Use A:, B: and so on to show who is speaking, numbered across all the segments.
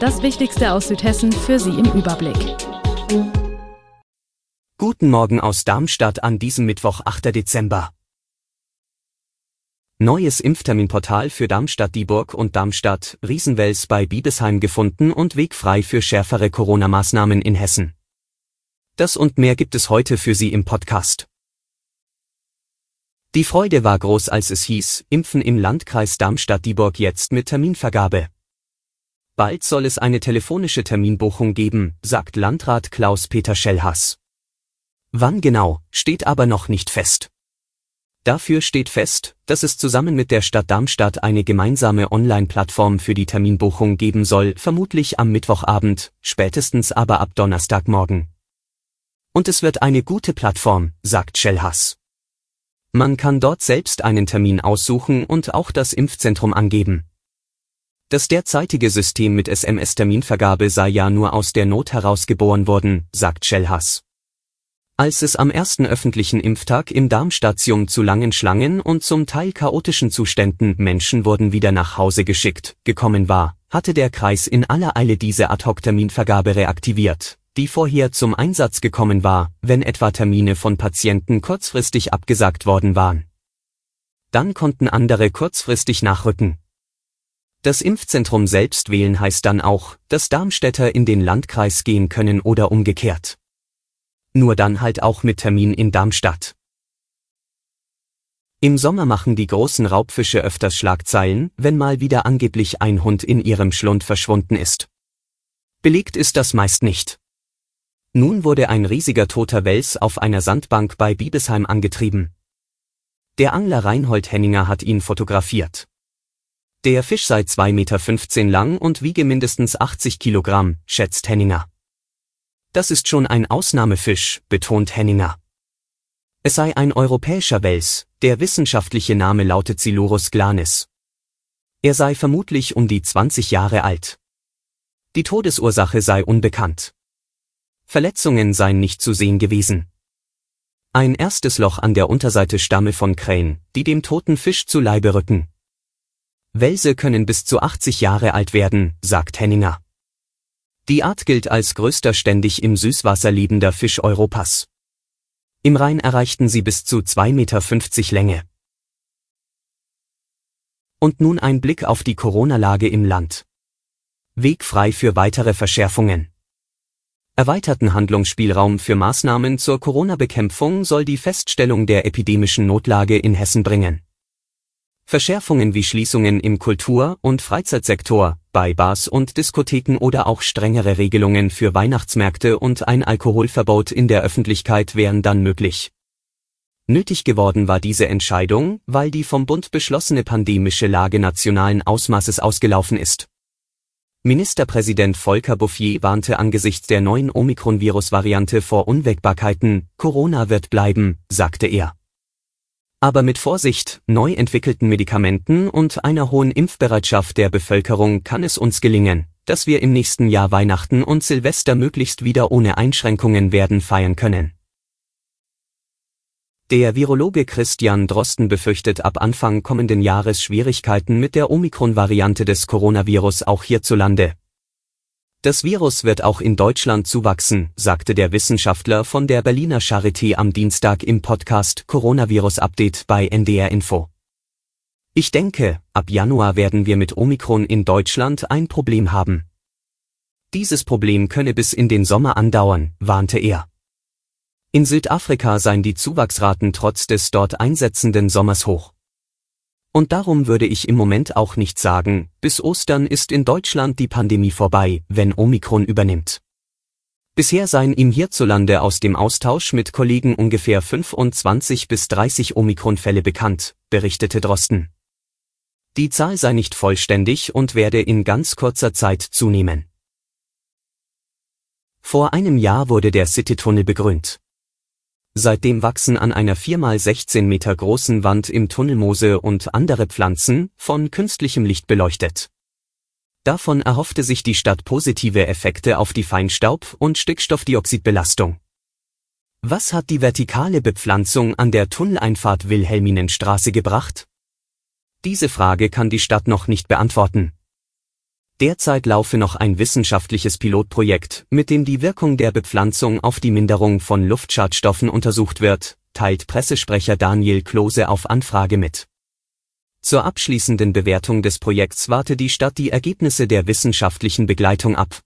A: Das Wichtigste aus Südhessen für Sie im Überblick.
B: Guten Morgen aus Darmstadt an diesem Mittwoch, 8. Dezember. Neues Impfterminportal für Darmstadt-Dieburg und Darmstadt-Riesenwels bei Biebesheim gefunden und wegfrei für schärfere Corona-Maßnahmen in Hessen. Das und mehr gibt es heute für Sie im Podcast. Die Freude war groß, als es hieß, Impfen im Landkreis Darmstadt-Dieburg jetzt mit Terminvergabe. Bald soll es eine telefonische Terminbuchung geben, sagt Landrat Klaus-Peter Schellhass. Wann genau, steht aber noch nicht fest. Dafür steht fest, dass es zusammen mit der Stadt Darmstadt eine gemeinsame Online-Plattform für die Terminbuchung geben soll, vermutlich am Mittwochabend, spätestens aber ab Donnerstagmorgen. Und es wird eine gute Plattform, sagt Schellhass. Man kann dort selbst einen Termin aussuchen und auch das Impfzentrum angeben. Das derzeitige System mit SMS-Terminvergabe sei ja nur aus der Not heraus geboren worden, sagt Schellhass. Als es am ersten öffentlichen Impftag im Darmstadium zu langen Schlangen und zum Teil chaotischen Zuständen Menschen wurden wieder nach Hause geschickt, gekommen war, hatte der Kreis in aller Eile diese Ad-Hoc-Terminvergabe reaktiviert, die vorher zum Einsatz gekommen war, wenn etwa Termine von Patienten kurzfristig abgesagt worden waren. Dann konnten andere kurzfristig nachrücken. Das Impfzentrum selbst wählen heißt dann auch, dass Darmstädter in den Landkreis gehen können oder umgekehrt. Nur dann halt auch mit Termin in Darmstadt. Im Sommer machen die großen Raubfische öfters Schlagzeilen, wenn mal wieder angeblich ein Hund in ihrem Schlund verschwunden ist. Belegt ist das meist nicht. Nun wurde ein riesiger toter Wels auf einer Sandbank bei Biebesheim angetrieben. Der Angler Reinhold Henninger hat ihn fotografiert. Der Fisch sei 2,15 Meter lang und wiege mindestens 80 Kilogramm, schätzt Henninger. Das ist schon ein Ausnahmefisch, betont Henninger. Es sei ein europäischer Wels, der wissenschaftliche Name lautet Silurus glanis. Er sei vermutlich um die 20 Jahre alt. Die Todesursache sei unbekannt. Verletzungen seien nicht zu sehen gewesen. Ein erstes Loch an der Unterseite stamme von Krähen, die dem toten Fisch zu Leibe rücken. Welse können bis zu 80 Jahre alt werden, sagt Henninger. Die Art gilt als größter ständig im Süßwasser lebender Fisch Europas. Im Rhein erreichten sie bis zu 2,50 Meter Länge. Und nun ein Blick auf die Corona-Lage im Land. Weg frei für weitere Verschärfungen. Erweiterten Handlungsspielraum für Maßnahmen zur Corona-Bekämpfung soll die Feststellung der epidemischen Notlage in Hessen bringen. Verschärfungen wie Schließungen im Kultur- und Freizeitsektor, bei Bars und Diskotheken oder auch strengere Regelungen für Weihnachtsmärkte und ein Alkoholverbot in der Öffentlichkeit wären dann möglich. Nötig geworden war diese Entscheidung, weil die vom Bund beschlossene pandemische Lage nationalen Ausmaßes ausgelaufen ist. Ministerpräsident Volker Bouffier warnte angesichts der neuen Omikron-Virus-Variante vor Unwägbarkeiten, Corona wird bleiben, sagte er. Aber mit Vorsicht, neu entwickelten Medikamenten und einer hohen Impfbereitschaft der Bevölkerung kann es uns gelingen, dass wir im nächsten Jahr Weihnachten und Silvester möglichst wieder ohne Einschränkungen werden feiern können. Der Virologe Christian Drosten befürchtet ab Anfang kommenden Jahres Schwierigkeiten mit der Omikron-Variante des Coronavirus auch hierzulande, das Virus wird auch in Deutschland zuwachsen, sagte der Wissenschaftler von der Berliner Charité am Dienstag im Podcast Coronavirus Update bei NDR Info. Ich denke, ab Januar werden wir mit Omikron in Deutschland ein Problem haben. Dieses Problem könne bis in den Sommer andauern, warnte er. In Südafrika seien die Zuwachsraten trotz des dort einsetzenden Sommers hoch. Und darum würde ich im Moment auch nicht sagen, bis Ostern ist in Deutschland die Pandemie vorbei, wenn Omikron übernimmt. Bisher seien ihm hierzulande aus dem Austausch mit Kollegen ungefähr 25 bis 30 Omikron-Fälle bekannt, berichtete Drosten. Die Zahl sei nicht vollständig und werde in ganz kurzer Zeit zunehmen. Vor einem Jahr wurde der Citytunnel begrünt. Seitdem wachsen an einer 4x16 Meter großen Wand im Tunnel Moose und andere Pflanzen, von künstlichem Licht beleuchtet. Davon erhoffte sich die Stadt positive Effekte auf die Feinstaub- und Stickstoffdioxidbelastung. Was hat die vertikale Bepflanzung an der Tunneleinfahrt Wilhelminenstraße gebracht? Diese Frage kann die Stadt noch nicht beantworten. Derzeit laufe noch ein wissenschaftliches Pilotprojekt, mit dem die Wirkung der Bepflanzung auf die Minderung von Luftschadstoffen untersucht wird, teilt Pressesprecher Daniel Klose auf Anfrage mit. Zur abschließenden Bewertung des Projekts warte die Stadt die Ergebnisse der wissenschaftlichen Begleitung ab.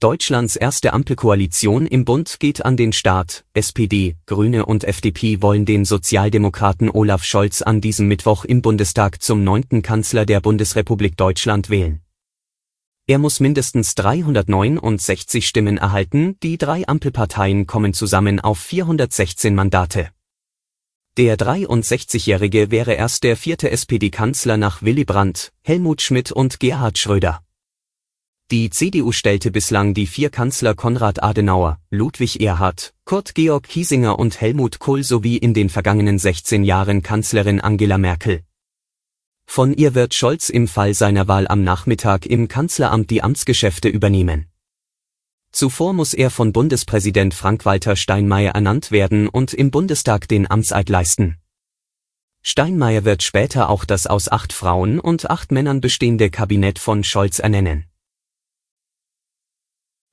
B: Deutschlands erste Ampelkoalition im Bund geht an den Start. SPD, Grüne und FDP wollen den Sozialdemokraten Olaf Scholz an diesem Mittwoch im Bundestag zum neunten Kanzler der Bundesrepublik Deutschland wählen. Er muss mindestens 369 Stimmen erhalten, die drei Ampelparteien kommen zusammen auf 416 Mandate. Der 63-Jährige wäre erst der vierte SPD-Kanzler nach Willy Brandt, Helmut Schmidt und Gerhard Schröder. Die CDU stellte bislang die vier Kanzler Konrad Adenauer, Ludwig Erhard, Kurt Georg Kiesinger und Helmut Kohl sowie in den vergangenen 16 Jahren Kanzlerin Angela Merkel. Von ihr wird Scholz im Fall seiner Wahl am Nachmittag im Kanzleramt die Amtsgeschäfte übernehmen. Zuvor muss er von Bundespräsident Frank-Walter Steinmeier ernannt werden und im Bundestag den Amtseid leisten. Steinmeier wird später auch das aus acht Frauen und acht Männern bestehende Kabinett von Scholz ernennen.